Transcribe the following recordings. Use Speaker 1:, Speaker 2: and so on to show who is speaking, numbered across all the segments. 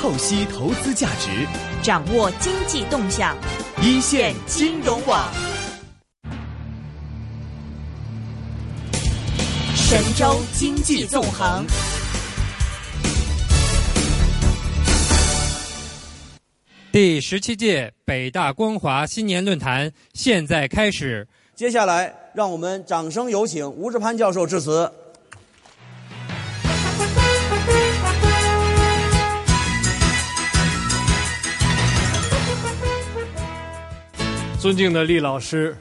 Speaker 1: 透析投资价值，
Speaker 2: 掌握经济动向，
Speaker 1: 一线金融网。
Speaker 2: 神州经济纵横。
Speaker 3: 第十七届北大光华新年论坛现在开始。
Speaker 4: 接下来，让我们掌声有请吴志攀教授致辞。
Speaker 5: 尊敬的厉老师，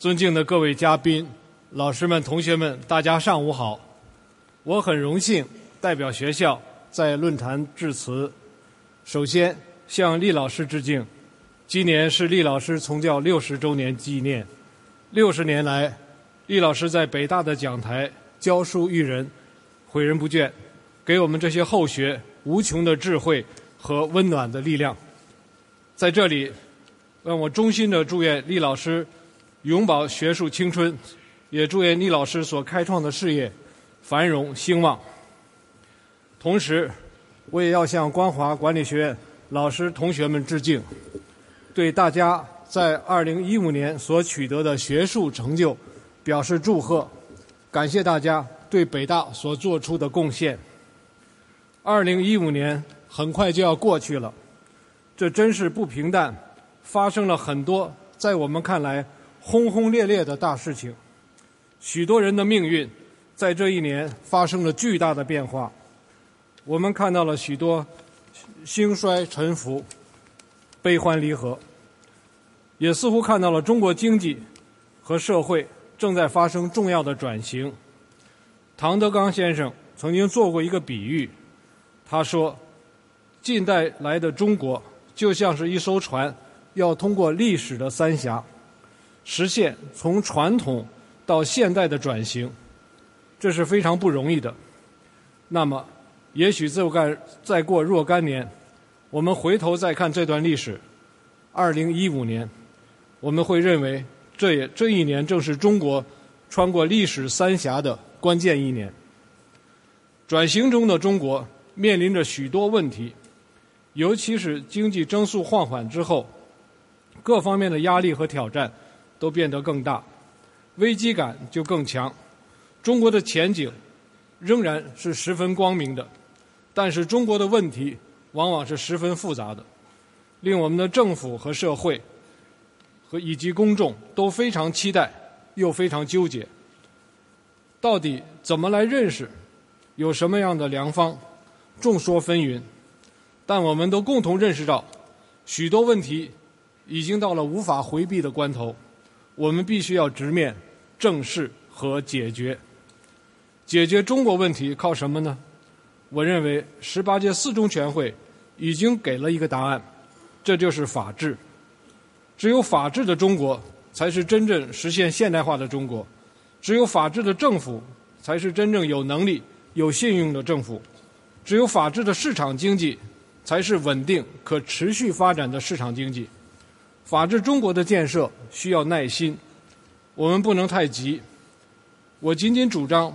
Speaker 5: 尊敬的各位嘉宾、老师们、同学们，大家上午好！我很荣幸代表学校在论坛致辞。首先。向厉老师致敬。今年是厉老师从教六十周年纪念。六十年来，厉老师在北大的讲台教书育人，诲人不倦，给我们这些后学无穷的智慧和温暖的力量。在这里，让我衷心的祝愿厉老师永葆学术青春，也祝愿厉老师所开创的事业繁荣兴旺。同时，我也要向光华管理学院。老师、同学们致敬，对大家在二零一五年所取得的学术成就表示祝贺，感谢大家对北大所做出的贡献。二零一五年很快就要过去了，这真是不平淡，发生了很多在我们看来轰轰烈烈的大事情，许多人的命运在这一年发生了巨大的变化，我们看到了许多。兴衰沉浮，悲欢离合，也似乎看到了中国经济和社会正在发生重要的转型。唐德刚先生曾经做过一个比喻，他说：“近代来的中国就像是一艘船，要通过历史的三峡，实现从传统到现代的转型，这是非常不容易的。”那么。也许再干再过若干年，我们回头再看这段历史，二零一五年，我们会认为这也这一年正是中国穿过历史三峡的关键一年。转型中的中国面临着许多问题，尤其是经济增速放缓之后，各方面的压力和挑战都变得更大，危机感就更强。中国的前景仍然是十分光明的。但是中国的问题往往是十分复杂的，令我们的政府和社会和以及公众都非常期待，又非常纠结。到底怎么来认识？有什么样的良方？众说纷纭。但我们都共同认识到，许多问题已经到了无法回避的关头，我们必须要直面、正视和解决。解决中国问题靠什么呢？我认为十八届四中全会已经给了一个答案，这就是法治。只有法治的中国，才是真正实现现代化的中国；只有法治的政府，才是真正有能力、有信用的政府；只有法治的市场经济，才是稳定、可持续发展的市场经济。法治中国的建设需要耐心，我们不能太急。我仅仅主张，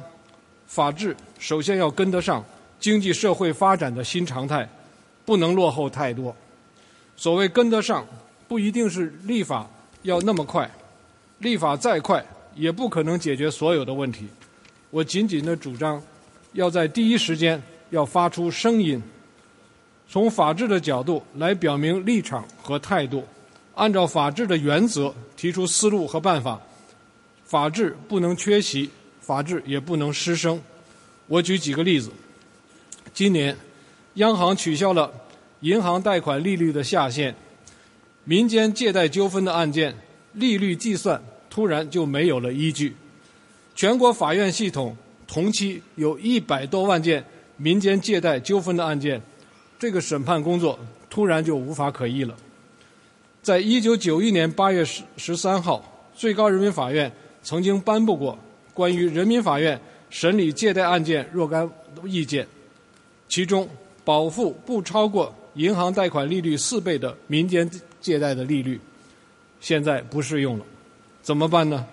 Speaker 5: 法治首先要跟得上。经济社会发展的新常态，不能落后太多。所谓跟得上，不一定是立法要那么快，立法再快也不可能解决所有的问题。我仅仅的主张，要在第一时间要发出声音，从法治的角度来表明立场和态度，按照法治的原则提出思路和办法。法治不能缺席，法治也不能失声。我举几个例子。今年，央行取消了银行贷款利率的下限，民间借贷纠纷的案件利率计算突然就没有了依据，全国法院系统同期有一百多万件民间借贷纠纷的案件，这个审判工作突然就无法可依了。在一九九一年八月十十三号，最高人民法院曾经颁布过关于人民法院审理借贷案件若干意见。其中，保护不超过银行贷款利率四倍的民间借贷的利率，现在不适用了，怎么办呢？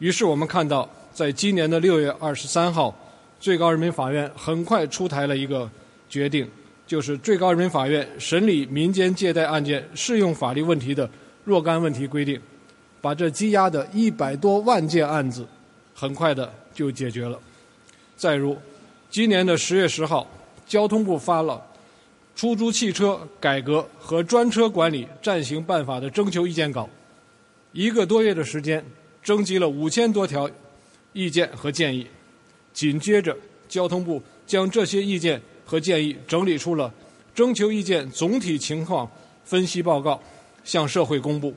Speaker 5: 于是我们看到，在今年的六月二十三号，最高人民法院很快出台了一个决定，就是最高人民法院审理民间借贷案件适用法律问题的若干问题规定，把这积压的一百多万件案子很快的就解决了。再如，今年的十月十号，交通部发了《出租汽车改革和专车管理暂行办法》的征求意见稿，一个多月的时间，征集了五千多条意见和建议。紧接着，交通部将这些意见。和建议整理出了征求意见总体情况分析报告，向社会公布。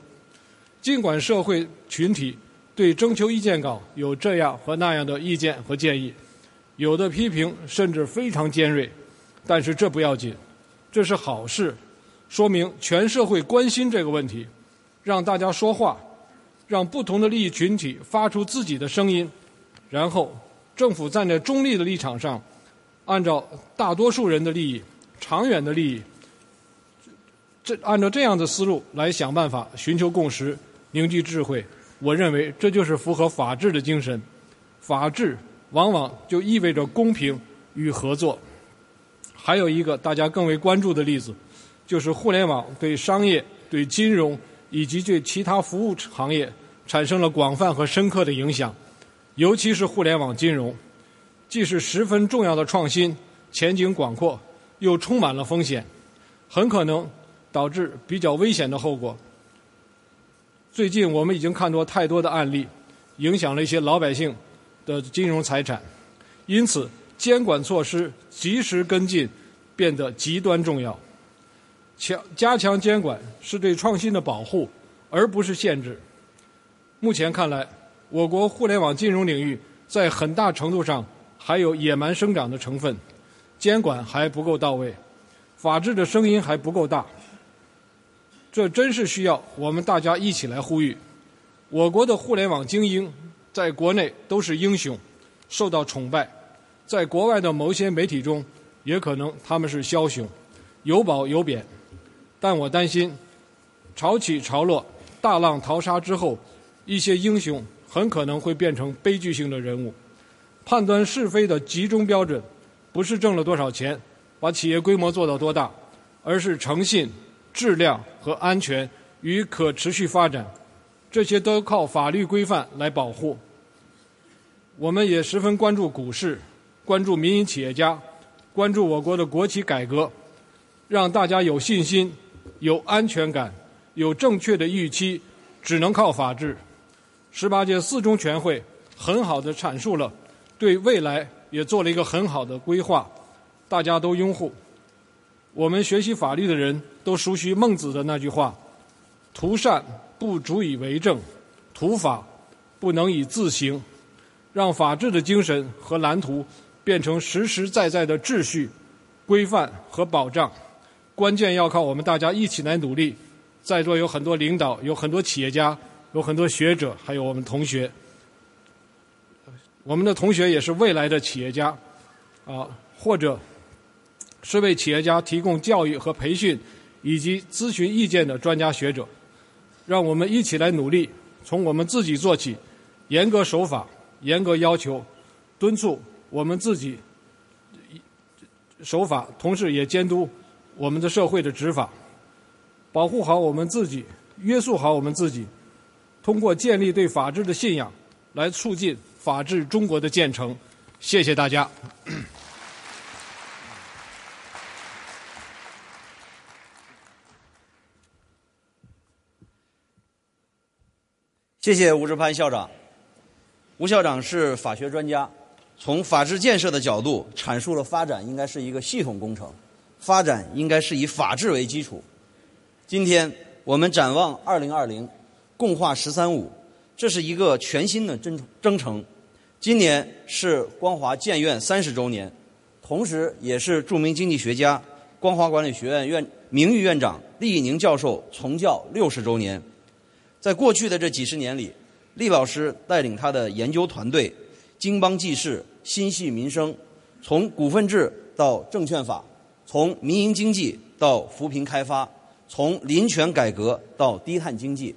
Speaker 5: 尽管社会群体对征求意见稿有这样和那样的意见和建议，有的批评甚至非常尖锐，但是这不要紧，这是好事，说明全社会关心这个问题，让大家说话，让不同的利益群体发出自己的声音，然后政府站在中立的立场上。按照大多数人的利益、长远的利益，这按照这样的思路来想办法，寻求共识，凝聚智慧。我认为这就是符合法治的精神。法治往往就意味着公平与合作。还有一个大家更为关注的例子，就是互联网对商业、对金融以及对其他服务行业产生了广泛和深刻的影响，尤其是互联网金融。既是十分重要的创新，前景广阔，又充满了风险，很可能导致比较危险的后果。最近我们已经看到太多的案例，影响了一些老百姓的金融财产，因此监管措施及时跟进变得极端重要。强加强监管是对创新的保护，而不是限制。目前看来，我国互联网金融领域在很大程度上。还有野蛮生长的成分，监管还不够到位，法治的声音还不够大。这真是需要我们大家一起来呼吁。我国的互联网精英在国内都是英雄，受到崇拜；在国外的某些媒体中，也可能他们是枭雄，有褒有贬。但我担心，潮起潮落、大浪淘沙之后，一些英雄很可能会变成悲剧性的人物。判断是非的集中标准，不是挣了多少钱，把企业规模做到多大，而是诚信、质量和安全与可持续发展，这些都靠法律规范来保护。我们也十分关注股市，关注民营企业家，关注我国的国企改革，让大家有信心、有安全感、有正确的预期，只能靠法治。十八届四中全会很好的阐述了。对未来也做了一个很好的规划，大家都拥护。我们学习法律的人都熟悉孟子的那句话：“图善不足以为政，图法不能以自行。”让法治的精神和蓝图变成实实在在的秩序、规范和保障，关键要靠我们大家一起来努力。在座有很多领导，有很多企业家，有很多学者，还有我们同学。我们的同学也是未来的企业家，啊，或者是为企业家提供教育和培训以及咨询意见的专家学者。让我们一起来努力，从我们自己做起，严格守法，严格要求，敦促我们自己守法，同时也监督我们的社会的执法，保护好我们自己，约束好我们自己，通过建立对法治的信仰，来促进。法治中国的建成，谢谢大家。
Speaker 4: 谢谢吴志攀校长。吴校长是法学专家，从法治建设的角度阐述了发展应该是一个系统工程，发展应该是以法治为基础。今天我们展望二零二零，共话“十三五”，这是一个全新的征征程。今年是光华建院三十周年，同时也是著名经济学家、光华管理学院院名誉院长厉以宁教授从教六十周年。在过去的这几十年里，厉老师带领他的研究团队，经邦济世，心系民生，从股份制到证券法，从民营经济到扶贫开发，从林权改革到低碳经济，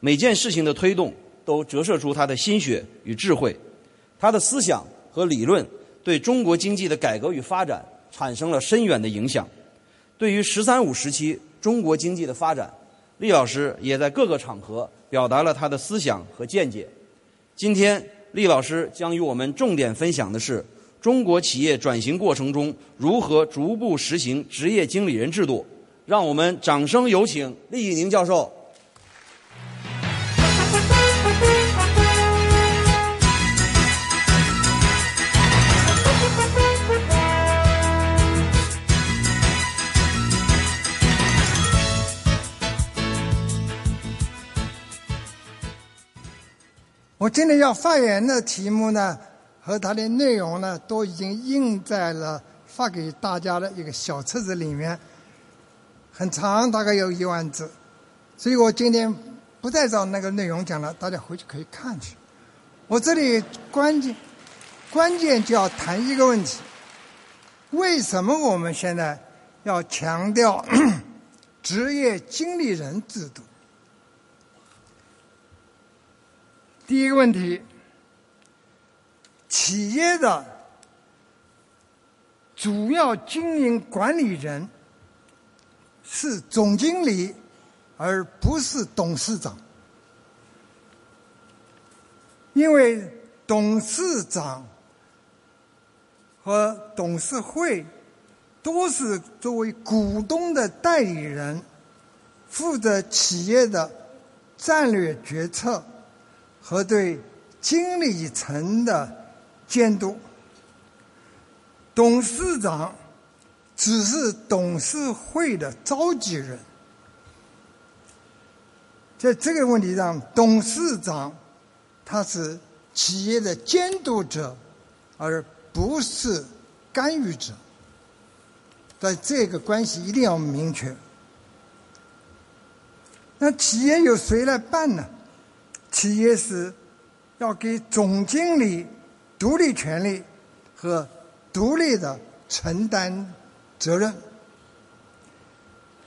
Speaker 4: 每件事情的推动都折射出他的心血与智慧。他的思想和理论对中国经济的改革与发展产生了深远的影响。对于“十三五”时期中国经济的发展，厉老师也在各个场合表达了他的思想和见解。今天，厉老师将与我们重点分享的是中国企业转型过程中如何逐步实行职业经理人制度。让我们掌声有请厉以宁教授。
Speaker 6: 我今天要发言的题目呢，和它的内容呢，都已经印在了发给大家的一个小册子里面，很长，大概有一万字，所以我今天不再照那个内容讲了，大家回去可以看去。我这里关键关键就要谈一个问题：为什么我们现在要强调 职业经理人制度？第一个问题，企业的主要经营管理人是总经理，而不是董事长，因为董事长和董事会都是作为股东的代理人，负责企业的战略决策。和对经理层的监督，董事长只是董事会的召集人。在这个问题上，董事长他是企业的监督者，而不是干预者。在这个关系一定要明确。那企业由谁来办呢？企业是要给总经理独立权利和独立的承担责任，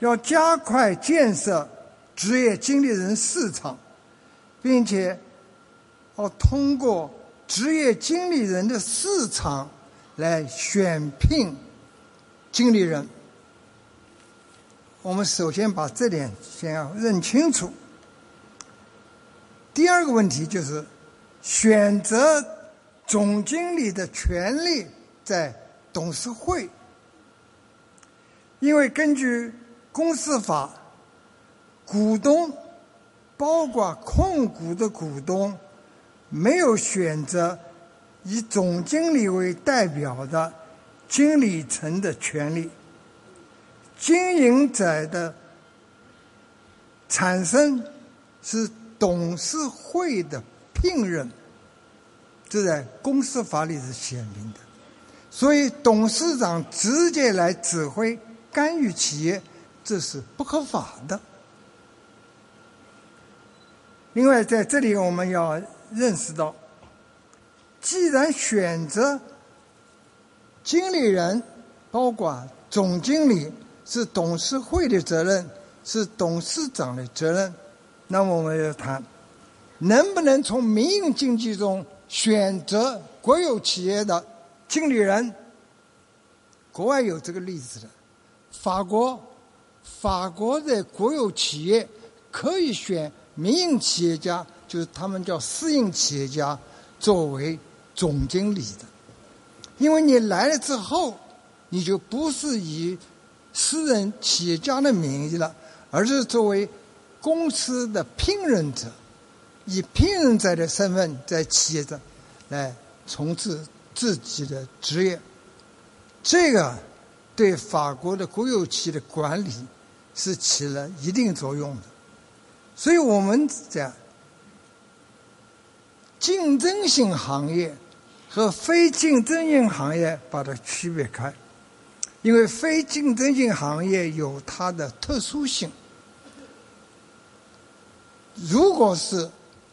Speaker 6: 要加快建设职业经理人市场，并且要通过职业经理人的市场来选聘经理人。我们首先把这点先要认清楚。第二个问题就是，选择总经理的权利在董事会，因为根据公司法，股东包括控股的股东没有选择以总经理为代表的经理层的权利，经营者的产生是。董事会的聘任，这在公司法里是写明的，所以董事长直接来指挥干预企业，这是不合法的。另外，在这里我们要认识到，既然选择经理人，包括总经理，是董事会的责任，是董事长的责任。那么我们要谈，能不能从民营经济中选择国有企业的经理人？国外有这个例子的，法国，法国的国有企业可以选民营企业家，就是他们叫私营企业家作为总经理的，因为你来了之后，你就不是以私人企业家的名义了，而是作为。公司的聘任者以聘任者的身份在企业中来从事自己的职业，这个对法国的国有企业的管理是起了一定作用的。所以我们讲竞争性行业和非竞争性行业把它区别开，因为非竞争性行业有它的特殊性。如果是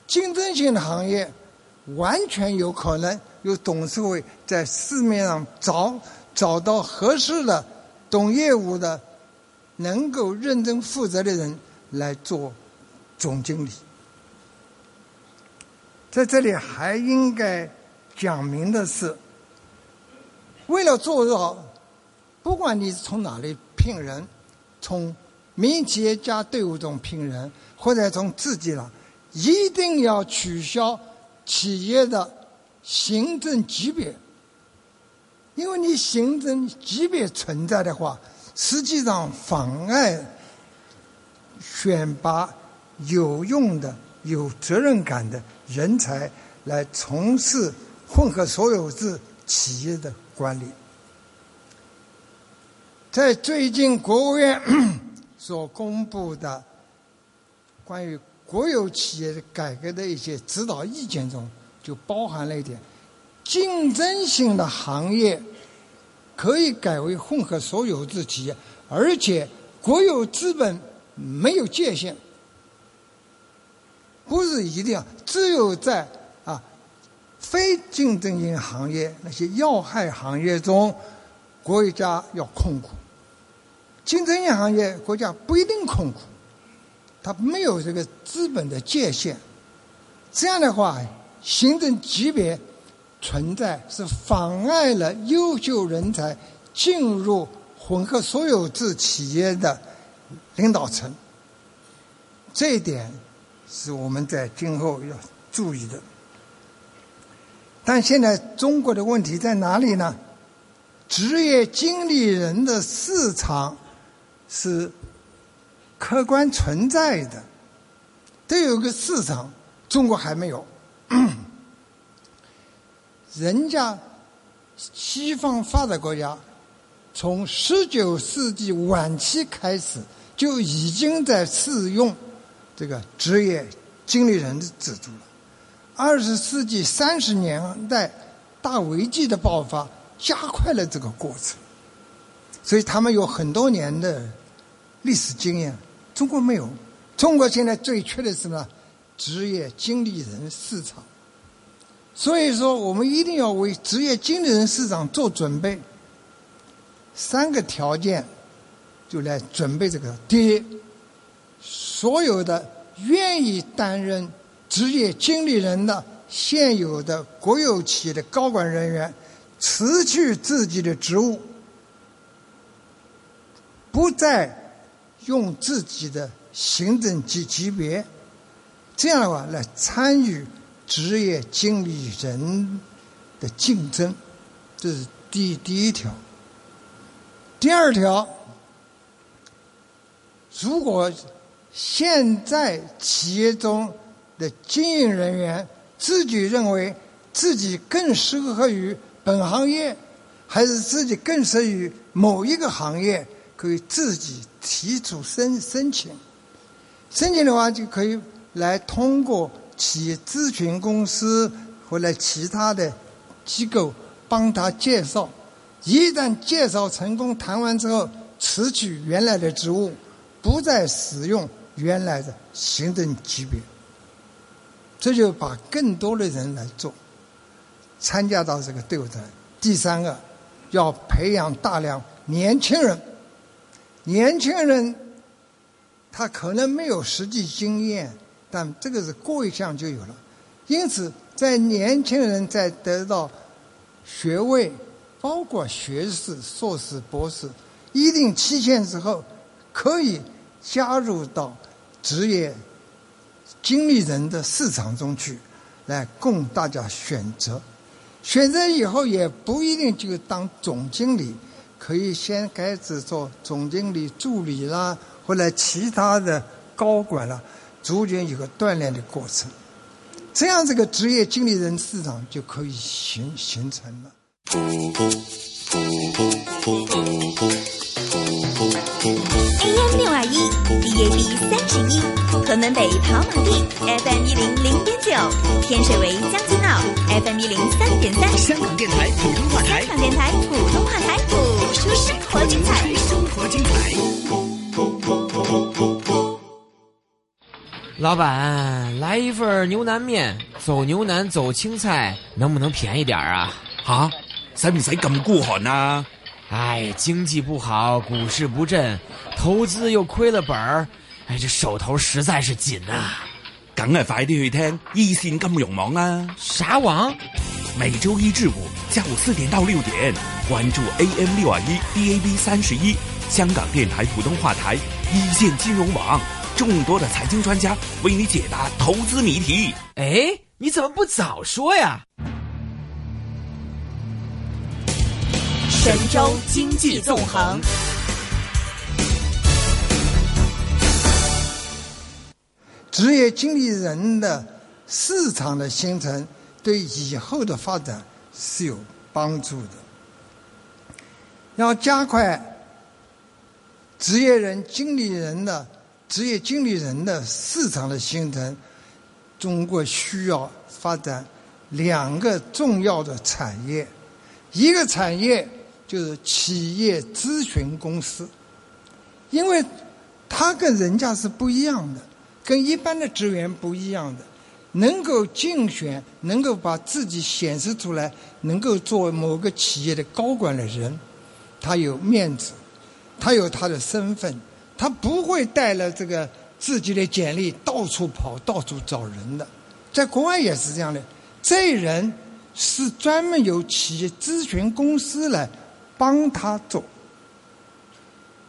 Speaker 6: 竞争性的行业，完全有可能由董事会在市面上找找到合适的懂业务的、能够认真负责的人来做总经理。在这里还应该讲明的是，为了做到，不管你是从哪里聘人，从民营企业家队伍中聘人，或者从自己了，一定要取消企业的行政级别，因为你行政级别存在的话，实际上妨碍选拔有用的、有责任感的人才来从事混合所有制企业的管理。在最近国务院所公布的关于国有企业的改革的一些指导意见中，就包含了一点：竞争性的行业可以改为混合所有制企业，而且国有资本没有界限，不是一定要只有在啊非竞争性行业那些要害行业中，国家要控股。竞争性行业，国家不一定控股，它没有这个资本的界限。这样的话，行政级别存在是妨碍了优秀人才进入混合所有制企业的领导层。这一点是我们在今后要注意的。但现在中国的问题在哪里呢？职业经理人的市场。是客观存在的，都有个市场，中国还没有。人家西方发达国家从十九世纪晚期开始就已经在试用这个职业经理人的制度了。二十世纪三十年代大危机的爆发加快了这个过程，所以他们有很多年的。历史经验，中国没有。中国现在最缺的是什么？职业经理人市场。所以说，我们一定要为职业经理人市场做准备。三个条件，就来准备这个：第一，所有的愿意担任职业经理人的现有的国有企业的高管人员，辞去自己的职务，不再。用自己的行政级级别，这样的话来参与职业经理人的竞争，这是第第一条。第二条，如果现在企业中的经营人员自己认为自己更适合于本行业，还是自己更适合于某一个行业？可以自己提出申申请，申请的话就可以来通过企业咨询公司或者其他的机构帮他介绍。一旦介绍成功，谈完之后辞去原来的职务，不再使用原来的行政级别，这就把更多的人来做，参加到这个队伍中。第三个，要培养大量年轻人。年轻人，他可能没有实际经验，但这个是过一项就有了。因此，在年轻人在得到学位，包括学士、硕士、博士一定期限之后，可以加入到职业经理人的市场中去，来供大家选择。选择以后也不一定就当总经理。可以先开始做总经理助理啦，或者其他的高管啦，逐渐有个锻炼的过程，这样这个职业经理人市场就可以形形成了。
Speaker 2: AM 六二一，DAB 三十一，屯门北跑马地，FM 一零零点九，天水围将军澳，FM 一零三点三，
Speaker 1: 香港电台普通话台，
Speaker 2: 香港电台普通话生活精彩，
Speaker 1: 生活精彩。
Speaker 7: 老板，来一份牛腩面，走牛腩，走青菜，能不能便宜点啊？
Speaker 8: 啊，使唔使咁孤寒啊？
Speaker 7: 哎，经济不好，股市不振，投资又亏了本儿，哎，这手头实在是紧呐。
Speaker 8: 梗系快啲去听一线金融网啦！
Speaker 7: 啥网？
Speaker 8: 每周一至五下午四点到六点，关注 AM 六二一 DAB 三十一。香港电台普通话台、一线金融网，众多的财经专家为你解答投资谜题。
Speaker 7: 哎，你怎么不早说呀？
Speaker 2: 神州经济纵横。
Speaker 6: 职业经理人的市场的形成，对以后的发展是有帮助的。要加快职业人、经理人的职业经理人的市场的形成，中国需要发展两个重要的产业，一个产业就是企业咨询公司，因为它跟人家是不一样的。跟一般的职员不一样的，能够竞选，能够把自己显示出来，能够做某个企业的高管的人，他有面子，他有他的身份，他不会带了这个自己的简历到处跑，到处找人的。在国外也是这样的，这人是专门由企业咨询公司来帮他做。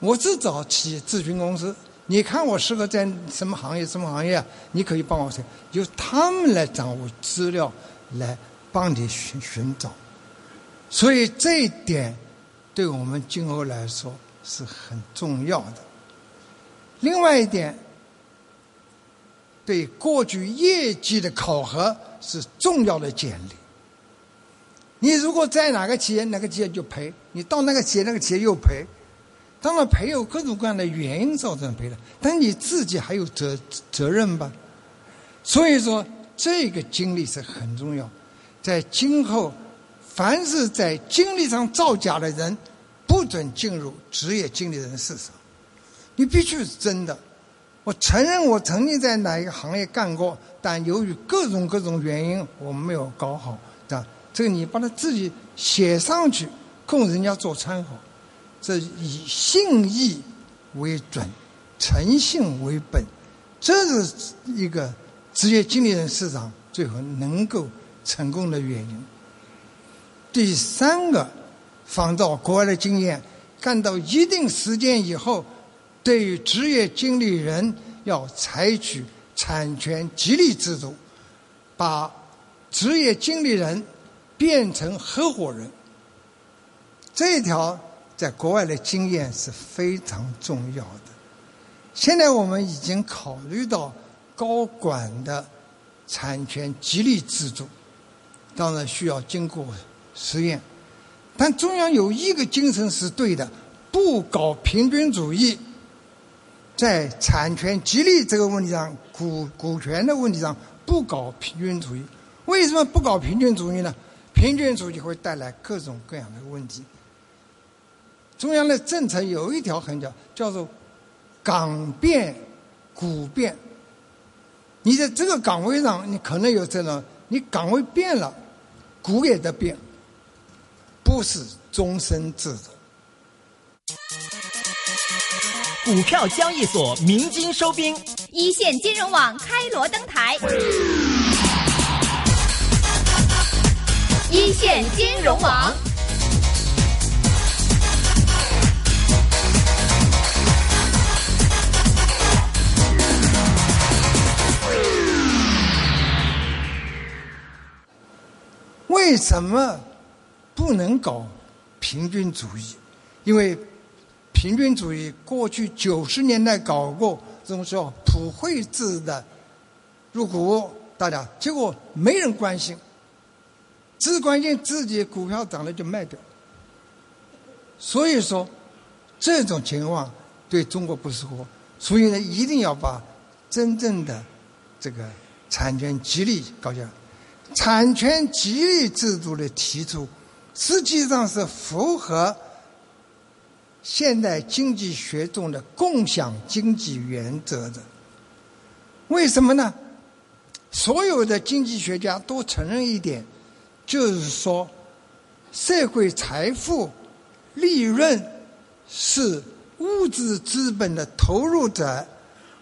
Speaker 6: 我是找企业咨询公司。你看我适合在什么行业？什么行业？你可以帮我选，由他们来掌握资料，来帮你寻寻找。所以这一点对我们今后来说是很重要的。另外一点，对过去业绩的考核是重要的简历。你如果在哪个企业，哪个企业就赔；你到那个企业，那个企业又赔。当然赔有各种各样的原因造成赔的，但你自己还有责责任吧。所以说，这个经历是很重要。在今后，凡是在经历上造假的人，不准进入职业经理人市场。你必须是真的。我承认我曾经在哪一个行业干过，但由于各种各种原因，我没有搞好。啊，这个你把它自己写上去，供人家做参考。这以信义为准，诚信为本，这是一个职业经理人市场最后能够成功的原因。第三个，仿照国外的经验，干到一定时间以后，对于职业经理人要采取产权激励制度，把职业经理人变成合伙人。这一条。在国外的经验是非常重要的。现在我们已经考虑到高管的产权激励制度，当然需要经过实验。但中央有一个精神是对的：不搞平均主义，在产权激励这个问题上、股股权的问题上不搞平均主义。为什么不搞平均主义呢？平均主义会带来各种各样的问题。中央的政策有一条很叫叫做“岗变股变”。你在这个岗位上，你可能有这种，你岗位变了，股也得变，不是终身制的。
Speaker 1: 股票交易所鸣金收兵，
Speaker 2: 一线金融网开锣登台，一线金融网。
Speaker 6: 为什么不能搞平均主义？因为平均主义过去九十年代搞过这种叫普惠制的入股，大家结果没人关心，只关心自己股票涨了就卖掉。所以说这种情况对中国不适合，所以呢，一定要把真正的这个产权激励搞起来。产权激励制度的提出，实际上是符合现代经济学中的共享经济原则的。为什么呢？所有的经济学家都承认一点，就是说，社会财富、利润是物质资本的投入者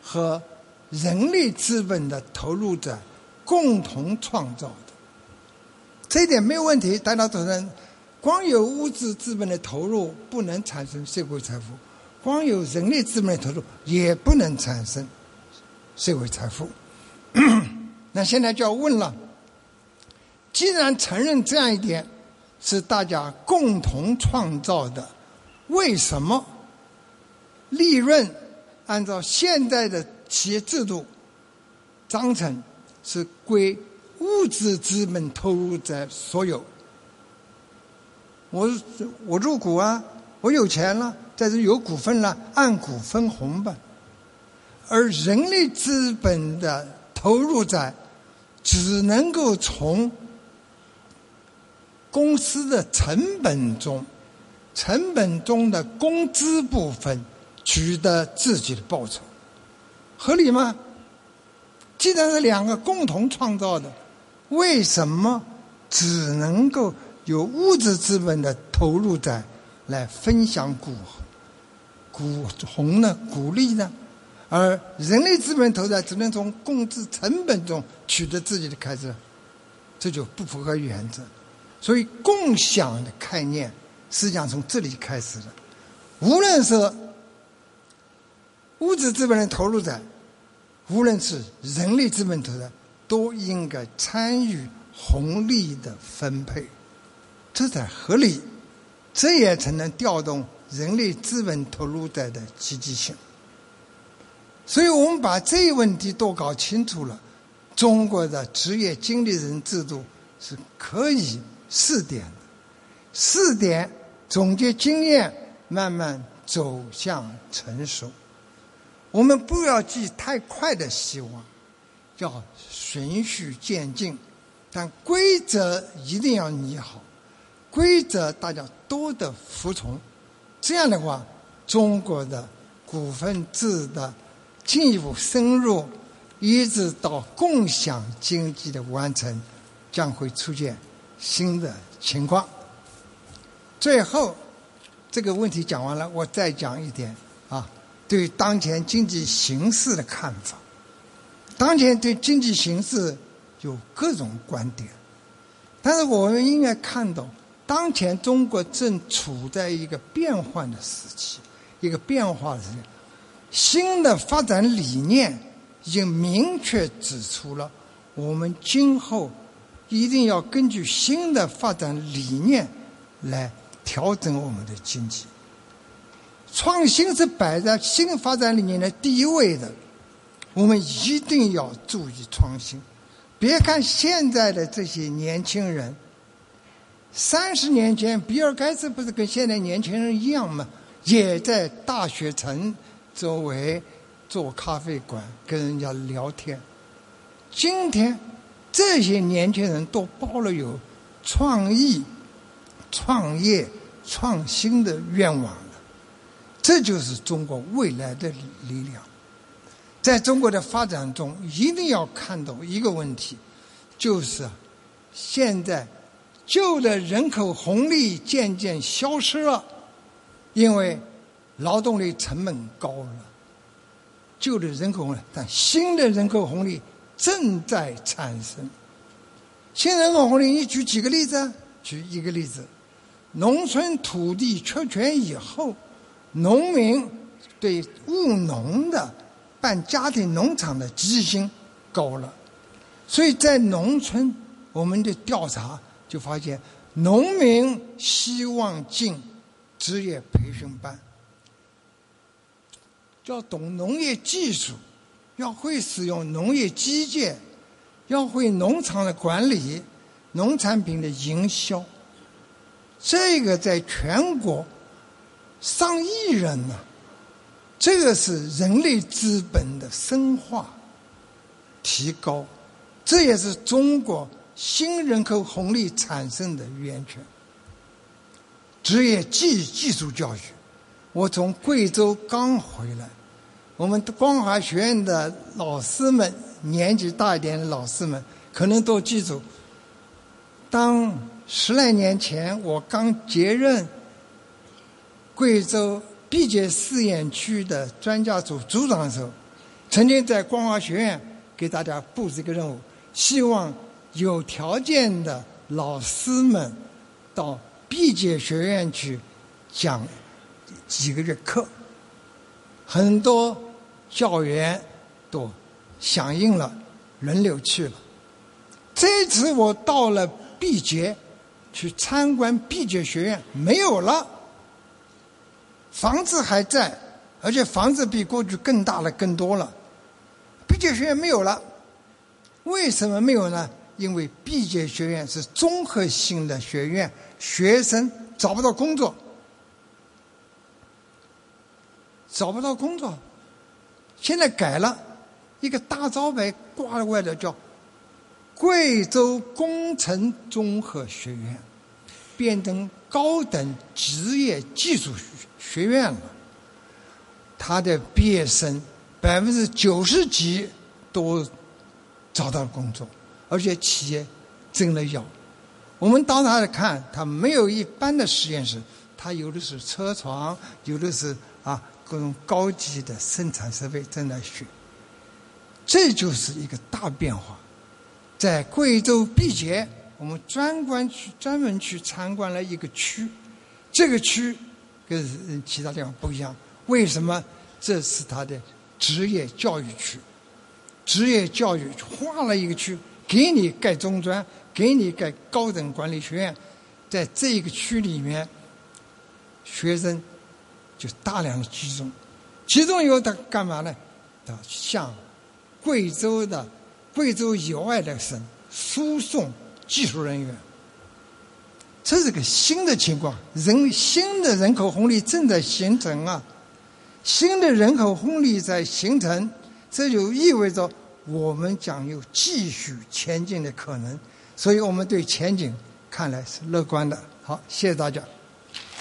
Speaker 6: 和人力资本的投入者共同创造的。这一点没有问题，大家承认，光有物质资本的投入不能产生社会财富，光有人力资本的投入也不能产生社会财富。那现在就要问了：既然承认这样一点是大家共同创造的，为什么利润按照现在的企业制度章程是归物质资本投入者所有？我我入股啊，我有钱了，在这有股份了，按股分红吧。而人力资本的投入在只能够从公司的成本中、成本中的工资部分取得自己的报酬，合理吗？既然是两个共同创造的，为什么只能够？有物质资本的投入者来分享股股红呢、股利呢，而人力资本投资只能从工资成本中取得自己的开支，这就不符合原则。所以，共享的概念实际上从这里开始的。无论是物质资本的投入者，无论是人力资本投资，都应该参与红利的分配。这才合理，这也才能调动人力资本投入的的积极性。所以我们把这一问题都搞清楚了，中国的职业经理人制度是可以试点的，试点总结经验，慢慢走向成熟。我们不要寄太快的希望，要循序渐进，但规则一定要拟好。规则大家都得服从，这样的话，中国的股份制的进一步深入，一直到共享经济的完成，将会出现新的情况。最后，这个问题讲完了，我再讲一点啊，对当前经济形势的看法。当前对经济形势有各种观点，但是我们应该看到。当前中国正处在一个变换的时期，一个变化的时期。新的发展理念已经明确指出了，我们今后一定要根据新的发展理念来调整我们的经济。创新是摆在新发展理念的第一位的，我们一定要注意创新。别看现在的这些年轻人。三十年前，比尔盖茨不是跟现在年轻人一样吗？也在大学城周围做咖啡馆，跟人家聊天。今天，这些年轻人都抱了有创意、创业、创新的愿望。这就是中国未来的力量。在中国的发展中，一定要看到一个问题，就是现在。旧的人口红利渐渐消失了，因为劳动力成本高了。旧的人口红利，但新的人口红利正在产生。新人口红利，你举几个例子？举一个例子：农村土地确权以后，农民对务农的办家庭农场的积极性高了，所以在农村，我们的调查。就发现，农民希望进职业培训班，要懂农业技术，要会使用农业机械，要会农场的管理，农产品的营销。这个在全国上亿人呢，这个是人类资本的深化、提高，这也是中国。新人口红利产生的源泉，职业技技术教育。我从贵州刚回来，我们光华学院的老师们，年纪大一点的老师们，可能都记住，当十来年前我刚接任贵州毕节试验区的专家组组长的时候，曾经在光华学院给大家布置一个任务，希望。有条件的老师们到毕节学院去讲几个月课，很多教员都响应了，轮流去了。这次我到了毕节，去参观毕节学院，没有了，房子还在，而且房子比过去更大了、更多了。毕节学院没有了，为什么没有呢？因为毕节学院是综合性的学院，学生找不到工作，找不到工作。现在改了，一个大招牌挂在外头，叫贵州工程综合学院，变成高等职业技术学院了。他的毕业生百分之九十几都找到了工作。而且企业真的要，我们到那里看，它没有一般的实验室，它有的是车床，有的是啊各种高级的生产设备正在学。这就是一个大变化。在贵州毕节，我们专关去专门去参观了一个区，这个区跟其他地方不一样。为什么？这是它的职业教育区，职业教育划了一个区。给你盖中专，给你盖高等管理学院，在这一个区里面，学生就大量的集中，集中以后他干嘛呢？他向贵州的、贵州以外的省输送技术人员。这是个新的情况，人新的人口红利正在形成啊，新的人口红利在形成，这就意味着。我们将有继续前进的可能，所以我们对前景看来是乐观的。好，谢谢大家。